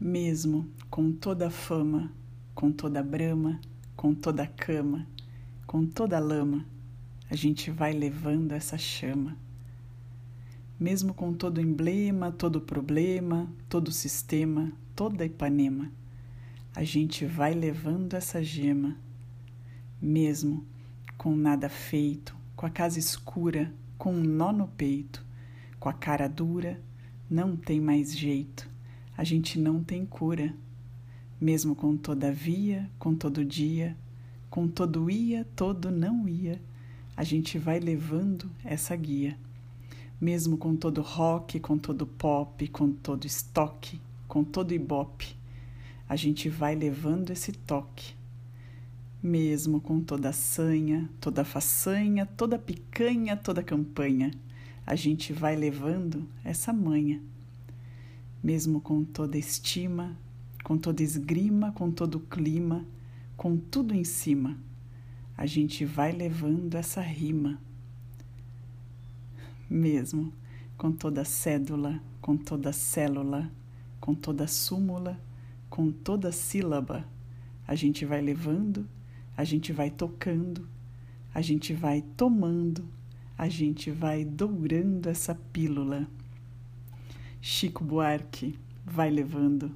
mesmo com toda a fama, com toda a brama, com toda a cama, com toda a lama, a gente vai levando essa chama. Mesmo com todo emblema, todo problema, todo sistema, toda Ipanema, a gente vai levando essa gema. Mesmo com nada feito, com a casa escura, com um nó no peito, com a cara dura, não tem mais jeito a gente não tem cura, mesmo com todavia, com todo dia, com todo ia, todo não ia, a gente vai levando essa guia. Mesmo com todo rock, com todo pop, com todo estoque, com todo ibope, a gente vai levando esse toque. Mesmo com toda sanha, toda façanha, toda picanha, toda campanha, a gente vai levando essa manha mesmo com toda estima, com toda esgrima, com todo clima, com tudo em cima, a gente vai levando essa rima. Mesmo com toda cédula, com toda célula, com toda súmula, com toda sílaba, a gente vai levando, a gente vai tocando, a gente vai tomando, a gente vai dourando essa pílula. Chico Buarque vai levando.